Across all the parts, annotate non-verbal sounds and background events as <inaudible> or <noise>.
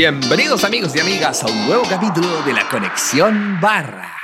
Bienvenidos amigos y amigas a un nuevo capítulo de la Conexión Barra,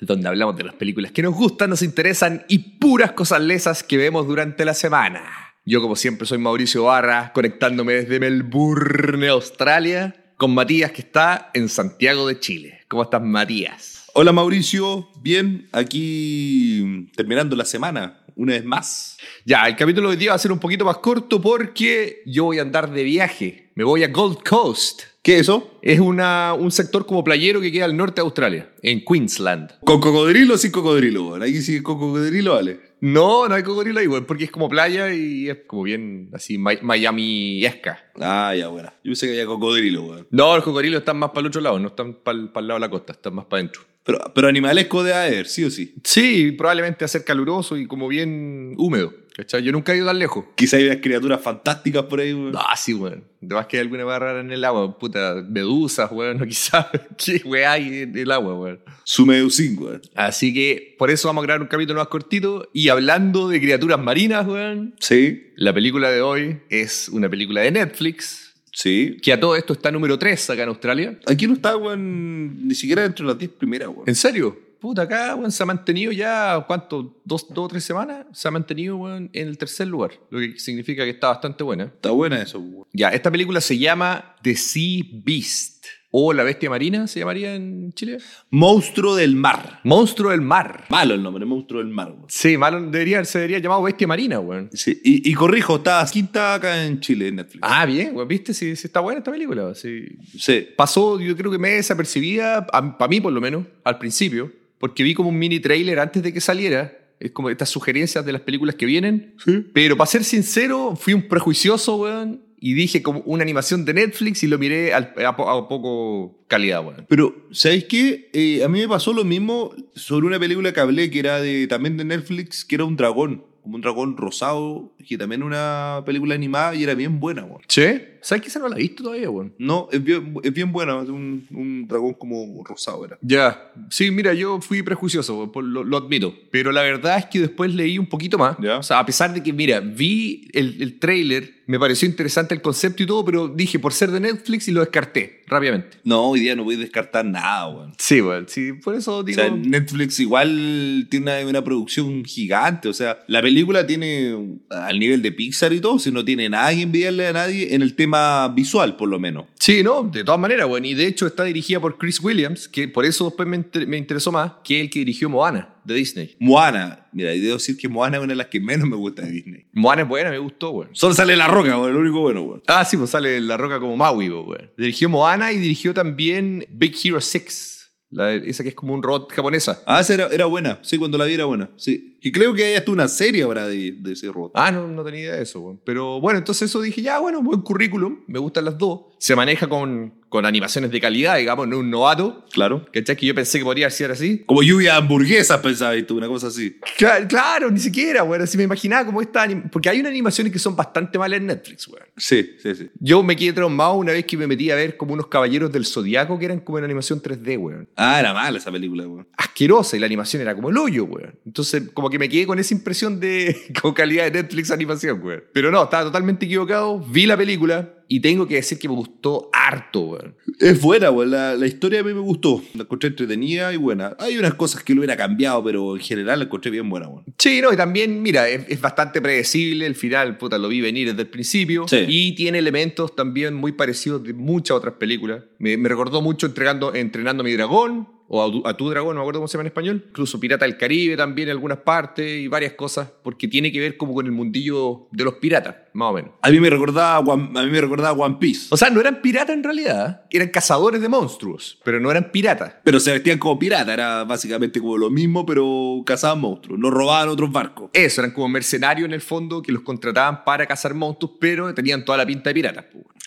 donde hablamos de las películas que nos gustan, nos interesan y puras cosas lesas que vemos durante la semana. Yo como siempre soy Mauricio Barra, conectándome desde Melbourne, Australia, con Matías que está en Santiago de Chile. ¿Cómo estás Matías? Hola Mauricio, bien, aquí terminando la semana, una vez más. Ya, el capítulo de hoy día va a ser un poquito más corto porque yo voy a andar de viaje. Me voy a Gold Coast. ¿Qué es eso? Es una, un sector como playero que queda al norte de Australia, en Queensland. ¿Con cocodrilo o sin cocodrilo? weón? Aquí sí con cocodrilo vale. No, no hay cocodrilo ahí, güey, porque es como playa y es como bien así Mi- Miami-esca. Ah, ya, bueno. Yo pensé que había cocodrilo, weón. No, los cocodrilos están más para el otro lado, no están para el, lado de la costa, están más para adentro. Pero, pero animalesco de haber, sí o sí. Sí, probablemente a ser caluroso y como bien húmedo. ¿Cachai? Yo nunca he ido tan lejos. Quizá hay unas criaturas fantásticas por ahí, weón. Ah, sí, weón. Además que hay alguna weá rara en el agua, puta, medusas, weón, <laughs> no quizás. ¿Qué weá hay en el agua, weón? Su medusín, weón. Así que por eso vamos a grabar un capítulo más cortito. Y hablando de criaturas marinas, weón, Sí, la película de hoy es una película de Netflix, sí. que a todo esto está número 3 acá en Australia. Aquí no está, weón, ni siquiera dentro de las 10 primeras, weón. ¿En serio? Puta, acá, weón, se ha mantenido ya, ¿cuánto? ¿Dos, o tres semanas? Se ha mantenido, weón, en el tercer lugar. Lo que significa que está bastante buena. Está buena eso, weón. Ya, esta película se llama The Sea Beast. O La Bestia Marina, se llamaría en Chile. Monstruo del mar. Monstruo del mar. Malo el nombre, monstruo del mar, weón. Sí, malo, debería, se debería llamado Bestia Marina, weón. Sí, y, y corrijo, está quinta acá en Chile, en Netflix. Ah, bien, weón, ¿viste? Sí, sí está buena esta película. Sí. Sí. Pasó, yo creo que me desapercibida, para mí por lo menos, al principio, porque vi como un mini trailer antes de que saliera. Es como estas sugerencias de las películas que vienen. Sí. Pero para ser sincero, fui un prejuicioso, weón. Y dije como una animación de Netflix y lo miré a, po- a poco calidad, weón. Pero, ¿sabéis qué? Eh, a mí me pasó lo mismo sobre una película que hablé, que era de, también de Netflix, que era un dragón, como un dragón rosado, que también una película animada y era bien buena, weón. ¿Che? ¿Sabes que esa no la he visto todavía, weón? No, es bien, es bien buena, es un, un dragón como rosado era. Ya, sí, mira, yo fui prejuicioso, lo, lo admito. Pero la verdad es que después leí un poquito más. Ya. O sea, a pesar de que, mira, vi el, el trailer, me pareció interesante el concepto y todo, pero dije por ser de Netflix y lo descarté rápidamente. No, hoy día no voy a descartar nada, weón. Sí, weón, sí, por eso O digo. sea, Netflix igual tiene una, una producción gigante. O sea, la película tiene al nivel de Pixar y todo, si no tiene nada que envidiarle a nadie en el tema visual, por lo menos. Sí, no, de todas maneras, weón. Y de hecho está dirigida por Chris Williams, que por eso después me, inter- me interesó más, que es el que dirigió Moana, de Disney. Moana, mira, y debo decir que Moana es una de las que menos me gusta de Disney. Moana es buena, me gustó, weón. Solo sale La Roca, weón, lo único bueno, weón. Ah, sí, pues sale La Roca como Maui, weón. Dirigió Moana y dirigió también Big Hero 6. La, esa que es como un robot japonesa. Ah, esa era, era buena, sí, cuando la vi era buena, sí. Y creo que hay hasta una serie ahora de, de ese robot. Ah, no, no tenía idea de eso. Pero bueno, entonces eso dije, ya, bueno, buen currículum, me gustan las dos. Se maneja con, con animaciones de calidad, digamos, no un novato. Claro. ¿Cachai? Que yo pensé que podría ser así. Como lluvia de hamburguesas, pensaba tú, una cosa así. Claro, claro, ni siquiera, weón. Así me imaginaba como esta Porque hay unas animaciones que son bastante malas en Netflix, weón. Sí, sí, sí. Yo me quedé traumado una vez que me metí a ver como unos caballeros del zodiaco que eran como en animación 3D, weón. Ah, era mala esa película, weón. Asquerosa y la animación era como el hoyo, weón. Entonces, como que me quedé con esa impresión de <laughs> con calidad de Netflix animación, weón. Pero no, estaba totalmente equivocado. Vi la película y tengo que decir que me gustó harto, weón. Es buena, weón. La, la historia a mí me gustó. La encontré entretenida y buena. Hay unas cosas que lo hubiera cambiado, pero en general la encontré bien buena, weón. Sí, no, y también, mira, es, es bastante predecible. El final, puta, lo vi venir desde el principio. Sí. Y tiene elementos también muy parecidos de muchas otras películas. Me, me recordó mucho entregando, Entrenando a mi dragón. O a, tu- a tu dragón, no me acuerdo cómo se llama en español. Incluso Pirata del Caribe también en algunas partes y varias cosas. Porque tiene que ver como con el mundillo de los piratas, más o menos. A mí me recordaba, One- a mí me recordaba One Piece. O sea, no eran piratas en realidad. Eran cazadores de monstruos. Pero no eran piratas. Pero se vestían como piratas, era básicamente como lo mismo, pero cazaban monstruos, no robaban otros barcos. Eso, eran como mercenarios en el fondo que los contrataban para cazar monstruos, pero tenían toda la pinta de piratas.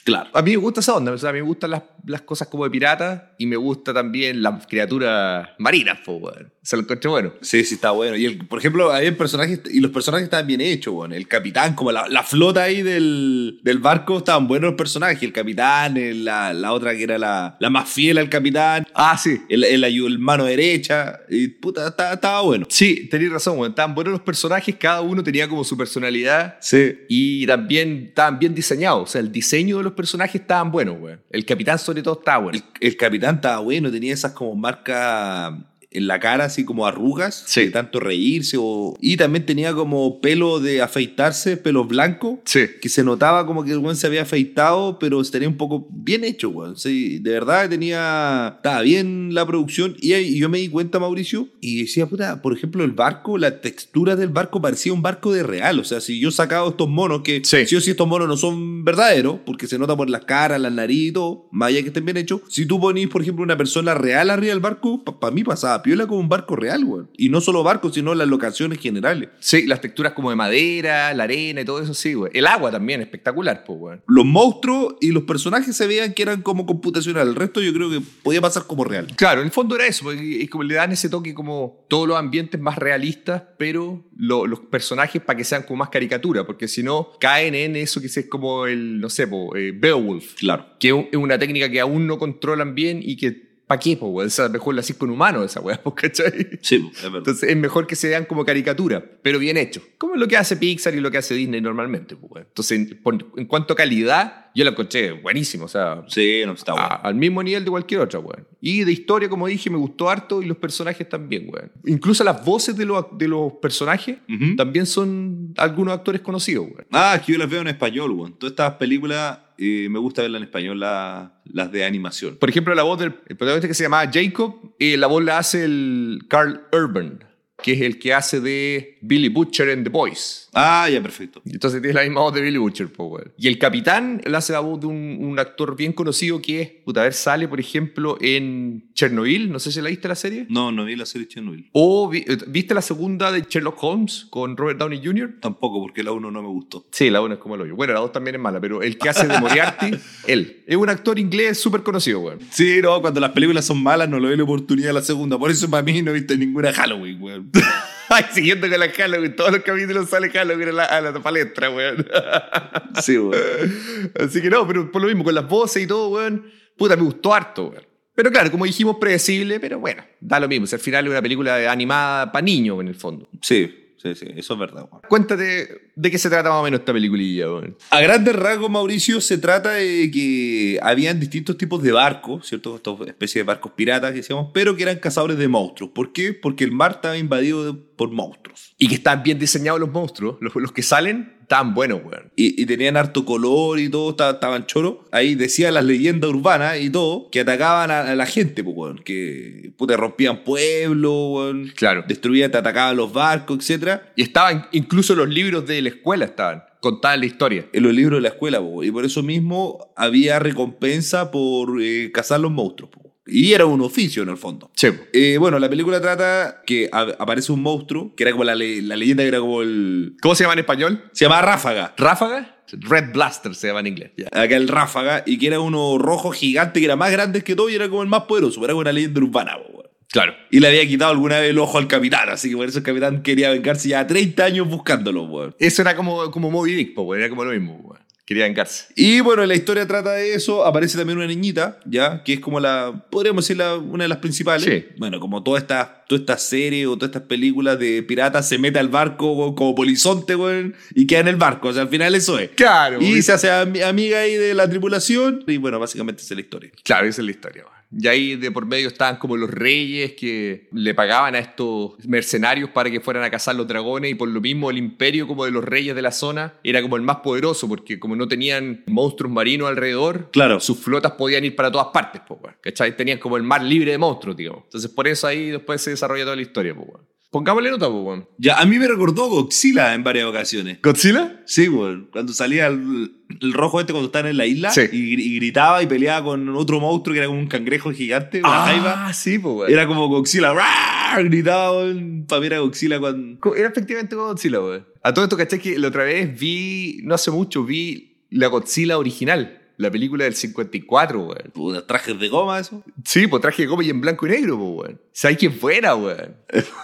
Claro. A mí me gusta esa onda, o sea, a mí me gustan las, las cosas como de pirata y me gusta también las criaturas marinas, po, weón. Se lo encontré bueno. Sí, sí, está bueno. Y el- por ejemplo, hay personajes, y los personajes estaban bien hechos, weón. El capitán, como la, la flota ahí del, del barco, estaban buenos los personajes. El capitán, el- la, la otra que era la, la más fiel al capitán, Ah, sí. el, el, el mano derecha. Y puta, estaba, estaba bueno. Sí, tenéis razón, weón. Estaban buenos los personajes, cada uno tenía como su personalidad Sí. y también estaban bien diseñados. O sea, el diseño de los personajes estaban buenos, weón. El capitán, sobre todo, estaba bueno. El, el capitán estaba bueno, tenía esas como marcas en la cara, así como arrugas, Sí. de tanto reírse. O... Y también tenía como pelo de afeitarse, pelo blanco. Sí. que se notaba como que el weón se había afeitado, pero tenía un poco bien hecho, weón. Sí, de verdad tenía. Estaba bien la producción. Y, ahí yo me di cuenta, Mauricio, y decía, puta, por ejemplo, el barco, la textura del barco parecía un barco de real. O sea, si yo sacaba estos monos, que Sí. sí o sí estos monos no son verdaderos, porque se nota por las caras, las nariz y todo, más allá que estén bien hechos. Si tú ponís, por ejemplo, una persona real arriba del barco, para mí pasaba piola como un barco real, weón. Y no solo barco, sino las locaciones generales. Sí, las texturas como de madera, la arena y todo eso, sí, güey. El agua también, espectacular, pues, güey. los monstruos y los personajes se veían que eran como computacional. El resto yo creo que podía pasar como real. Claro, en el fondo era eso, porque es como le dan ese toque como todos los ambientes más realistas, pero lo- los personajes para que sean como más caricatura, porque si no caen en eso que es como el, no sé, po, eh, Beowulf, Claro. que es una técnica que aún no controlan bien y que, ¿para qué, po? O sea, mejor la haces con humano esa weá, <laughs> ¿cachai? Sí, es verdad. Entonces es mejor que se vean como caricatura, pero bien hecho. Como lo que hace Pixar y lo que hace Disney normalmente. Entonces, en, por- en cuanto a calidad, yo la encontré buenísimo. O sea, sí, no está bueno. a- al mismo nivel de cualquier otra, weón. Y de historia, como dije, me gustó harto y los personajes también, weón. Incluso las voces de los, de los personajes Ujú. también son algunos actores conocidos, weón. Ah, es que yo las veo en español, weón. Todas estas películas eh, me gusta verlas en español, la- las de animación. Por ejemplo, la voz del el protagonista que se llamaba Jacob, eh, la voz la hace el Carl Urban, que es el que hace de Billy Butcher en The Boys. Ah, ya, perfecto. Entonces tiene la misma voz de Billy Butcher, po, weón. Y el capitán él hace la voz de un, un actor bien conocido que es, puta, a ver, sale, por ejemplo, en Chernobyl, no sé si la viste la serie. No, no vi la serie Chernobyl. O vi- eh, viste la segunda de Sherlock Holmes con Robert Downey Jr. Tampoco, porque la uno no me gustó. Sí, la una es como el hoyo. Bueno, la dos también es mala, pero el que hace de Moriarty, <laughs> él. Es un actor inglés súper conocido, weón. Sí, no, cuando las películas son malas no le doy la oportunidad a la segunda. Por eso para mí no he visto ninguna Halloween, weón. <laughs> <laughs> Ay, siguiendo con la Halloween, todos los capítulos sale Halloween a la, a la palestra, weón. <laughs> Sí, weón. Así que no, pero por lo mismo, con las voces y todo, weón, puta, me gustó harto, weón. Pero claro, como dijimos, predecible, pero bueno, da lo mismo. Si al final es una película animada para niños, en el fondo. Sí, sí, sí, eso es verdad, weón. Cuéntate de qué se trata más o menos esta peliculilla, weón. A grandes rasgos, Mauricio, se trata de que habían distintos tipos de barcos, ¿cierto? Estas especies de barcos piratas, que decíamos, pero que eran cazadores de monstruos. ¿Por qué? Porque el mar estaba invadido de- por monstruos. Y que están bien diseñados los monstruos. Los, los que salen, están buenos, weón. Y, y tenían harto color y todo, esta- estaban choros. Ahí decía las leyendas urbanas y todo, que atacaban a, a la gente, pues, weón. Que puta, rompían pueblos, weón. Claro. Destruían, te atacaban los barcos, etcétera. Y estaban, incluso los libros de la escuela estaban, contaban la historia. en los libros de la escuela, po, y por eso mismo había recompensa por eh, cazar los monstruos. po. Y era un oficio en el fondo. Sí. Eh, bueno, la película trata que a- aparece un monstruo, que era como la, le- la leyenda que era como el... ¿Cómo se llama en español? Se llamaba Ráfaga. ¿Ráfaga? Red Blaster se llama en inglés. Ya. Acá el Ráfaga, y que era uno rojo gigante, que era más grande que todo y era como el más poderoso. Era como una leyenda urbana, weón. Claro. Y le había quitado alguna vez el ojo al capitán, así que por eso el capitán quería vengarse ya 30 años buscándolo, weón. Eso era como, como Moby Dick, weón. Era como lo mismo, weón. Quería vengarse. Y bueno, la historia trata de eso. Aparece también una niñita, ¿ya? Que es como la, podríamos decir, la- una de las principales. Sí. Bueno, como toda esta, toda esta serie o todas estas películas de piratas, se mete al barco como polizonte, weón, y queda en el barco. O sea, al final eso es. Claro. Y se hace ami- amiga ahí de la tripulación. Y bueno, básicamente esa es la historia. Claro, esa es la historia. weón. Y ahí de por medio estaban como los reyes que le pagaban a estos mercenarios para que fueran a cazar los dragones y por lo mismo el imperio como de los reyes de la zona era como el más poderoso porque como no tenían monstruos marinos alrededor, Claro. sus flotas podían ir para todas partes, po. ¿cachai? Tenían como el mar libre de monstruos, digamos. Entonces por eso ahí después se desarrolla toda la historia, po. Pongámosle nota, po, weón. Ya, a mí me recordó Godzilla en varias ocasiones. ¿Godzilla? Sí, weón. Cuando salía el, el rojo este cuando estaban en la isla Sí. y, gri- y gritaba y peleaba con otro monstruo que era como un cangrejo gigante, una jaiba. Ah, sí, po, weón. Era como Godzilla. ¡Rar! Gritaba weón, para ver a Godzilla cuando. Era efectivamente como Godzilla, weón. A todo esto, ¿cachai? Que la otra vez vi, no hace mucho, vi la Godzilla original. La película del 54, weón. Puta, ¿Trajes de goma eso? Sí, pues traje de goma y en blanco y negro, pues, weón. ¿Sabes quién fuera, weón?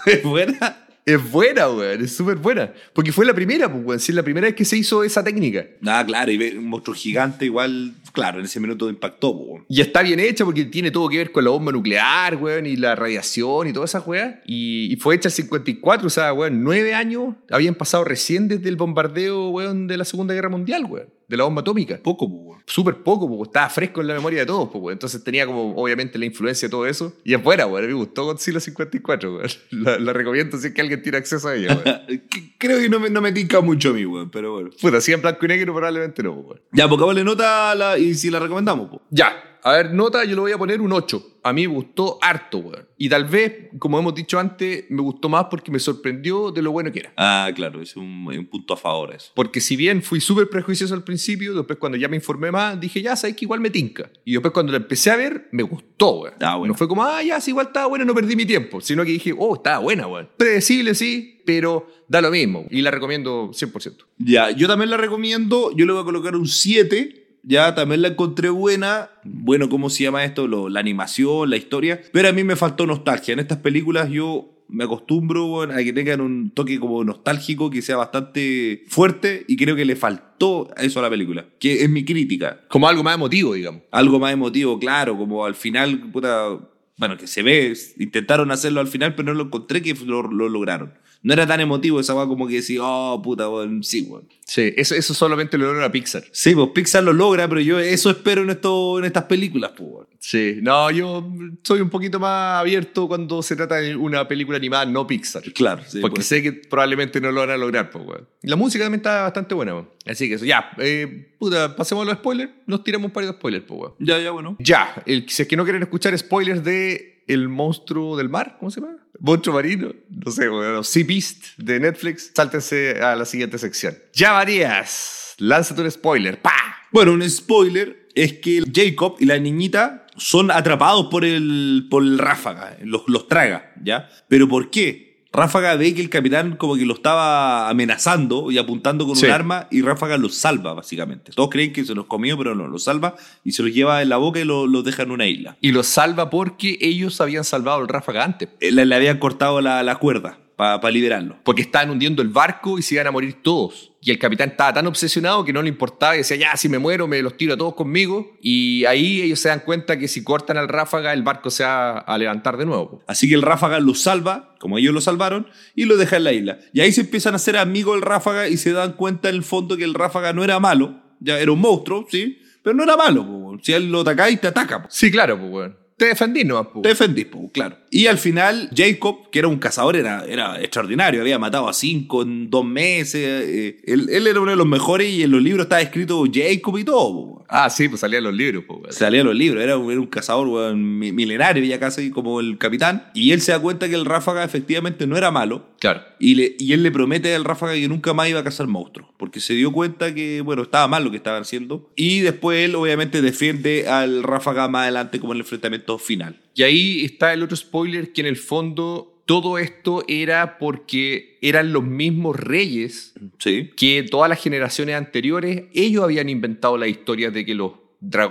¿Es buena? Es buena, weón. Es súper buena. Porque fue la primera, pues, weón. Sí, es la primera vez que se hizo esa técnica. Ah, claro, y un monstruo gigante igual, claro, en ese minuto impactó, po, weón. Y está bien hecha porque tiene todo que ver con la bomba nuclear, weón, y la radiación y todas esas weas. Y, y fue hecha el 54, o sea, weón, nueve años habían pasado recién desde el bombardeo, weón, de la Segunda Guerra Mundial, weón, de la bomba atómica. Poco, po, weón. Súper poco, porque estaba fresco en la memoria de todos, pues, weón. Entonces tenía como, obviamente, la influencia de todo eso. Y es buena, weón. Me gustó Godzilla 54, weón. <laughs> La, la recomiendo si es que alguien tiene acceso a ella, weón. <laughs> Que- Creo que no me, no me tinca mucho a mí, weón, pero bueno. Puta, si en blanco y negro probablemente no, weón. Ya, vale nota la- y si la recomendamos, po. Ya, a ver, nota, yo le voy a poner un 8. A mí me gustó harto, weón. Y tal vez, como hemos dicho antes, me gustó más porque me sorprendió de lo bueno que era. Ah, claro, es un, un punto a favor eso. Porque si bien fui súper prejuicioso al principio, después cuando ya me informé más, dije, ya, sabes que igual me tinca. Y después cuando la empecé a ver, me gustó, weón. Ah, bueno. No fue como, ah, ya, si igual estaba buena, no perdí mi tiempo. Sino que dije, oh, estaba buena, weón. Predecible, sí, pero da lo mismo. Y la recomiendo 100%. Ya, yo también la recomiendo. Yo le voy a colocar un 7. Ya, también la encontré buena. Bueno, ¿cómo se llama esto? Lo- la animación, la historia. Pero a mí me faltó nostalgia. En estas películas yo me acostumbro bueno, a que tengan un toque como nostálgico, que sea bastante fuerte. Y creo que le faltó eso a la película. Que es mi crítica. Como algo más emotivo, digamos. Algo más emotivo, claro. Como al final, puta... Bueno, que se ve, intentaron hacerlo al final, pero no lo encontré que lo, lo lograron. No era tan emotivo esa weá como que decir, oh, puta, weón, sí, weón. Sí, eso, eso solamente lo logra Pixar. Sí, pues Pixar lo logra, pero yo eso espero en, esto, en estas películas, pues. weón. Sí, no, yo soy un poquito más abierto cuando se trata de una película animada no Pixar. Claro, sí. porque pues. sé que probablemente no lo van a lograr, pues, weón. La música también está bastante buena, weón. Así que eso, ya, eh, puta, pasemos a los spoilers. Nos tiramos un par de spoilers, pues, weón. Ya, ya, bueno. Ya, el, si es que no quieren escuchar spoilers de El monstruo del mar, ¿cómo se llama? Monstruo marino, no sé, weón, Sea Beast de Netflix, sáltense a la siguiente sección. Ya, Marías, lánzate un spoiler, ¡pa! Bueno, un spoiler es que Jacob y la niñita son atrapados por el, por el ráfaga, los traga, ¿ya? ¿Pero por qué? Ráfaga ve que el capitán como que lo estaba amenazando y apuntando con Sí. un arma y Ráfaga los salva, básicamente. Todos creen que se los comió, pero no, los salva y se los lleva en la boca y los deja en una isla. Y los salva porque ellos habían salvado el ráfaga antes. Eh, Le, le habían cortado la, la cuerda para liberarlo. Porque estaban hundiendo el barco y se iban a morir todos. Y el capitán estaba tan obsesionado que no le importaba y decía, ya, si me muero, me los tiro a todos conmigo. Y ahí ellos se dan cuenta que si cortan al ráfaga, el barco se va a levantar de nuevo. Así que el Ráfaga los salva, como ellos lo salvaron, y lo deja en la isla. Y ahí se empiezan a hacer amigos del Ráfaga y se dan cuenta en el fondo que el Ráfaga no era malo, ya era un monstruo, sí, pero no era malo. po. Si él lo ataca y te ataca, po. Sí, claro, pues, weón. Te defendí nomás, te defendís, po, claro. Y al final, Jacob, que era un cazador, era, era extraordinario, había matado a cinco en dos meses. eh, él, él era uno de los mejores y en los libros estaba escrito Jacob y todo. po. Ah, sí, pues salían los libros, pues, weón. Salía en los libros, era un, era un cazador weón, mi- milenario, ya casi como el capitán. Y él se da cuenta que el Ráfaga efectivamente no era malo. Claro. Y, le- y él le promete al Ráfaga que nunca más iba a cazar monstruos. Porque se dio cuenta que, bueno, estaba mal lo que estaban haciendo. Y después él, obviamente, defiende al Ráfaga más adelante como en el enfrentamiento final. Y ahí está el otro spoiler que en el fondo todo esto era porque eran los mismos reyes Sí. que todas las generaciones anteriores, ellos habían inventado la historia de que los,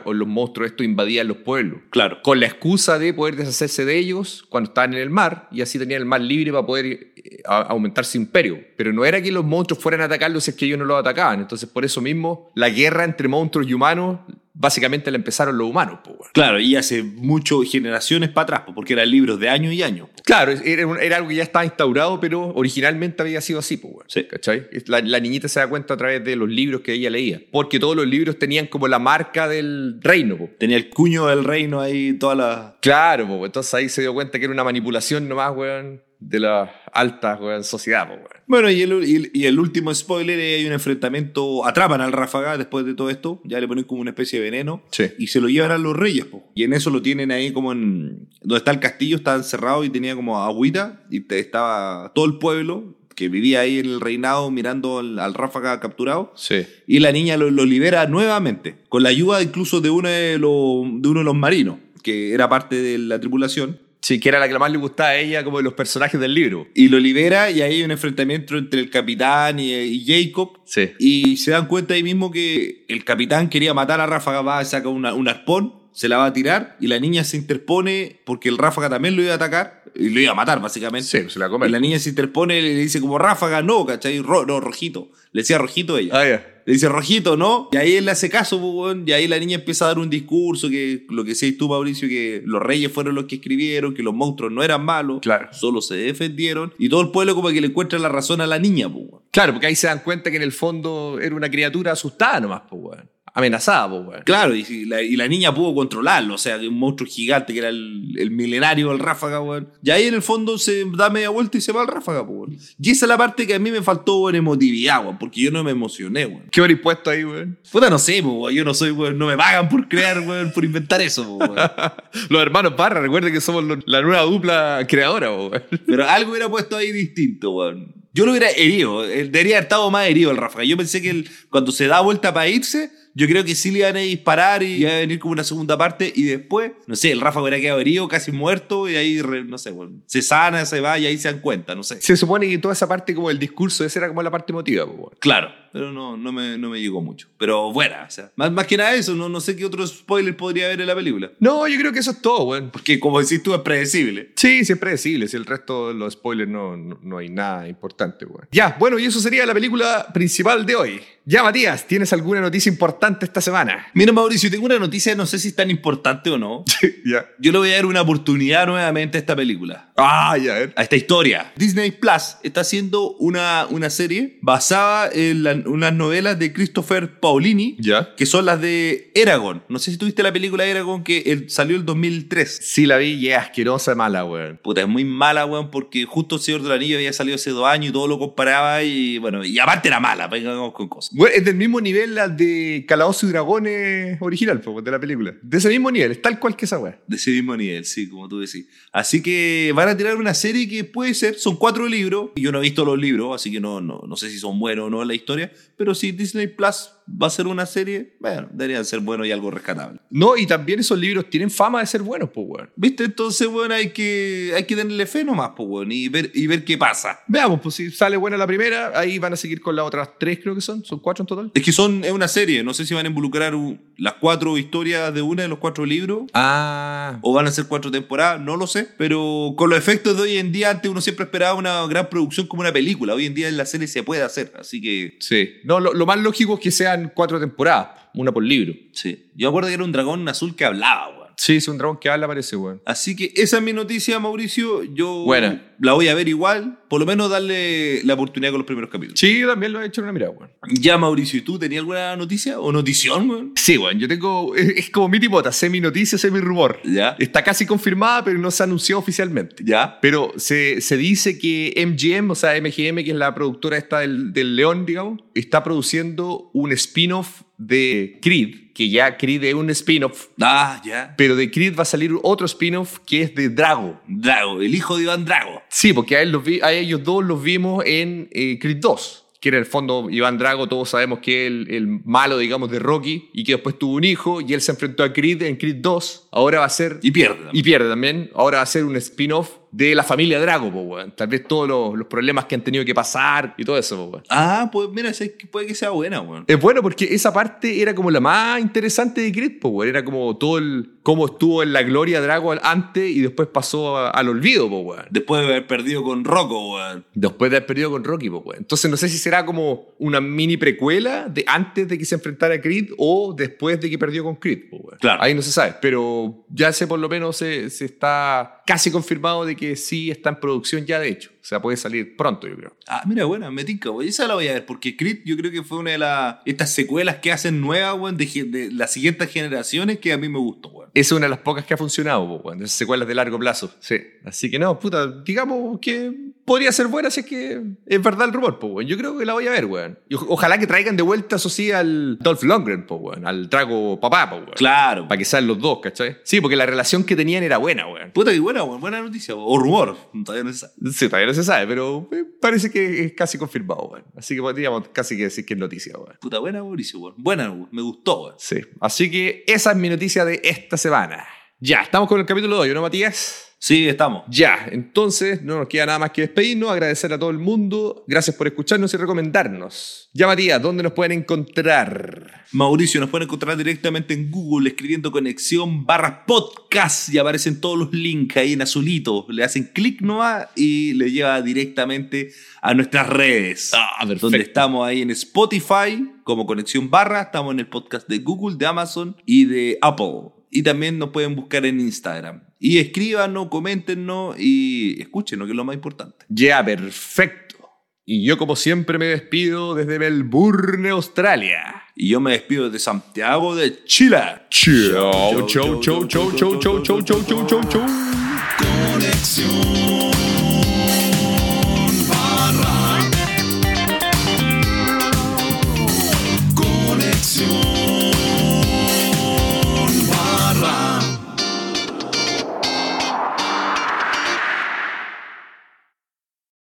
los monstruos estos invadían los pueblos. Claro. Con la excusa de poder deshacerse de ellos cuando estaban en el mar y así tenían el mar libre para poder eh, aumentar su imperio. Pero no era que los monstruos fueran a atacarlos es que ellos no los atacaban. Entonces, por eso mismo, la guerra entre monstruos y humanos, básicamente la empezaron los humanos. po, weón. Claro, y hace mucho, generaciones para atrás, po, porque eran libros de años y años. po. Claro, era, algo que ya estaba instaurado, pero originalmente había sido así, pues, weón. Sí. ¿Cachai? La, la niñita se da cuenta a través de los libros que ella leía. Porque todos los libros tenían como la marca del reino, po. Tenía el cuño del reino ahí, toda la... Claro, po, entonces ahí se dio cuenta que era una manipulación nomás, weón, de la alta, weón, sociedad, po, weón. Bueno, y el, y el- y el último spoiler es hay un enfrentamiento, atrapan al Ráfaga después de todo esto, ya le ponen como una especie de veneno Sí. y se lo llevan a los reyes. po. Y en eso lo tienen ahí como en... Donde está el castillo, estaba encerrado y tenía como agüita y te- estaba todo el pueblo que vivía ahí en el reinado mirando al, al Ráfaga capturado. Sí. Y la niña lo, lo libera nuevamente, con la ayuda incluso de uno de, los, de uno de los marinos, que era parte de la tripulación. Sí, que era la que más le gustaba a ella, como de los personajes del libro. Y lo libera y ahí hay un enfrentamiento entre el capitán y, y Jacob. Sí. Y se dan cuenta ahí mismo que el capitán quería matar a Ráfaga, va a sacar una- un arpón, se la va a tirar y la niña se interpone porque el Ráfaga también lo iba a atacar y lo iba a matar básicamente. Sí, se la come. Y la niña se interpone y le dice como Ráfaga, no, ¿cachai? Ro- no, Rojito. Le decía Rojito ella. Ah, ya. Le dice Rojito, ¿no? Y ahí él le hace caso, pues, y ahí la niña empieza a dar un discurso que lo que decías tú, Mauricio, que los reyes fueron los que escribieron, que los monstruos no eran malos, Claro. solo se defendieron, y todo el pueblo como que le encuentra la razón a la niña, pues. Claro, porque ahí se dan cuenta que en el fondo era una criatura asustada nomás, pues, weón. Amenazada, pues, weón. Claro, y, la, y la niña pudo controlarlo, o sea, que un monstruo gigante que era el, el milenario, el ráfaga, weón. Y ahí en el fondo se da media vuelta y se va al ráfaga, pues, weón. Y esa es la parte que a mí me faltó en emotividad, weón, porque yo no me emocioné, weón. ¿Qué hubierais puesto ahí, weón? Puta, no sé, weón, yo no soy, weón, no me pagan por crear, weón, por inventar eso, weón. <laughs> Los hermanos Parra, recuerden que somos los- la nueva dupla creadora, weón. Pero algo hubiera puesto ahí distinto, weón. Yo lo hubiera herido. Él debería haber estado más herido el Ráfaga. Yo pensé que él, cuando se da vuelta para irse, yo creo que sí le iban a disparar y iba a venir como una segunda parte. Y después, no sé, el Ráfaga hubiera quedado herido, casi muerto. Y ahí, re- no sé, weón, se sana, se va y ahí se dan cuenta, no sé. Se supone que toda esa parte como el discurso, esa era como la parte emotiva, po, weón. Claro, pero no, no, me, no me llegó mucho. Pero buena, o sea. Más, más que nada eso, no, no sé qué otro spoiler podría haber en la película. No, yo creo que eso es todo, weón. Porque, como decís tú, es predecible. Sí, sí es predecible. Si el resto de los spoilers no, no, no hay nada importante, weón. Ya, bueno, y eso sería la película principal de hoy. Ya, Matías, ¿tienes alguna noticia importante esta semana? Mira, Mauricio, tengo una noticia, no sé si es tan importante o no. <laughs> ya. Yo le voy a dar una oportunidad nuevamente a esta película. Ah, ya, a ver. A esta historia. Disney Plus está haciendo una, una serie basada en la- unas novelas de Christopher Paolini, Ya. que son las de Eragon. No sé si tuviste la película Eragon que el- salió el 2003. Sí, la vi y es asquerosa mala, weón. Puta, es muy mala, weón, porque justo El Señor del Anillo había salido hace dos años y todo lo comparaba y, bueno, y aparte era mala, vengamos con cosas. Bueno, es del mismo nivel la de Calabozo y Dragones original, de la película. De ese mismo nivel, es tal cual que esa weá. De ese mismo nivel, sí, como tú decís. Así que van a tirar una serie que puede ser, son cuatro libros, y yo no he visto los libros, así que no, no, no sé si son buenos o no en la historia, pero si Disney Plus va a ser una serie, bueno, deberían ser buenos y algo rescatable. No, y también esos libros tienen fama de ser buenos, pues, weón. ¿Viste? Entonces, bueno, hay que, hay que tenerle fe nomás, pues, bueno, y ver, y ver qué pasa. Veamos, pues si sale buena la primera, ahí van a seguir con las otras tres, creo que son. Son cuatro en total. Es que son, es una serie, no sé si van a involucrar u- las cuatro historias de una de los cuatro libros. Ah. O van a ser cuatro temporadas, no lo sé. Pero con los efectos de hoy en día, antes uno siempre esperaba una gran producción como una película. Hoy en día en la serie se puede hacer. Así que, Sí. No, lo, lo más lógico es que cuatro temporadas, una por libro. sí. Yo me acuerdo que era un dragón azul que hablaba. Sí, es un dragón que habla, parece, weón. Así que esa es mi noticia, Mauricio. Yo Buena. la voy a ver igual. Por lo menos darle la oportunidad con los primeros capítulos. Sí, yo también lo he hecho en una mirada, weón. Ya, Mauricio, ¿y tú tenías alguna noticia o notición, weón? Sí, weón, yo tengo. Es, es como mi tipota, semi noticia, semi rumor. Ya, Está casi confirmada, pero no se anunció oficialmente. ya. Pero se, se dice que MGM, o sea, MGM, que es la productora esta del, del León, digamos, está produciendo un spin-off de Creed, que ya Creed es un spin-off, Ah, ya. pero de Creed va a salir otro spin-off que es de Drago. Drago, el hijo de Iván Drago. Sí, porque a, él los vi- a ellos dos los vimos en eh, Creed 2. Que en el fondo Iván Drago, todos sabemos que es el, el malo, digamos, de Rocky, y que después tuvo un hijo, y él se enfrentó a Creed en Creed 2. Ahora va a ser Y pierde. y pierde también. Ahora va a ser un spin-off de la familia Drago, po, weón. Tal vez todos los, los problemas que han tenido que pasar y todo eso, po, weón. Ah, pues mira, puede que sea buena, weón. Es bueno porque esa parte era como la más interesante de Creed, po, weón. Era como todo el. cómo estuvo en la gloria Drago antes y después pasó a- al olvido, po, weón. Después de haber perdido con Rocco, weón. Después de haber perdido con Rocky, po, weón. Entonces no sé si será como una mini precuela de antes de que se enfrentara a Creed o después de que perdió con Creed, po, weón. Claro. Ahí no se sabe, pero ya sé por lo menos se, se está casi confirmado de que sí está en producción ya de hecho. O sea, puede salir pronto, yo creo. Ah, mira, buena, me tinca, weón. Esa la voy a ver, porque Creed yo creo que fue una de las estas secuelas que hacen nuevas, weón, de, de las siguientes generaciones que a mí me gustó. Esa es una de las pocas que ha funcionado, weón. Esas secuelas de largo plazo. Sí. Así que no, puta, digamos que podría ser buena si es que es verdad el rumor, po, weón. Yo creo que la voy a ver, weón. Y o- ojalá que traigan de vuelta, eso sí, al Dolph Lundgren, po, weón. Al Drago papá, po, weón. Claro. Para que sean los dos, ¿cachai? Sí, porque la relación que tenían era buena, weón. Puta que buena, weón. Buena noticia. O rumor. Todavía no se sabe. Sí, todavía no se sabe, pero eh, parece que es casi confirmado, weón. Así que podríamos casi que decir que es noticia, weón. Puta buena, Mauricio, weón. Buena, weón. Me gustó, weón. Sí. Así que esa es mi noticia de esta semana. Ya, estamos con el capítulo de hoy, ¿no, Matías? Sí, estamos. Ya, entonces no nos queda nada más que despedirnos, agradecer a todo el mundo, gracias por escucharnos y recomendarnos. Ya Matías, ¿dónde nos pueden encontrar? Mauricio, nos pueden encontrar directamente en Google escribiendo conexión barra podcast y aparecen todos los links ahí en azulito. Le hacen clic nomás y le lleva directamente a nuestras redes. Ah, Donde estamos ahí en Spotify como conexión barra, estamos en el podcast de Google, de Amazon y de Apple. Y también nos pueden buscar en Instagram. Y escríbanos, coméntenos y escúchenos, que es lo más importante. Ya, perfecto. Y yo como siempre me despido desde Melbourne, Australia. Y yo me despido desde Santiago de Chile. Chau, chau, chau, chau, chau, chau, chau, chau, chau, chau, chau.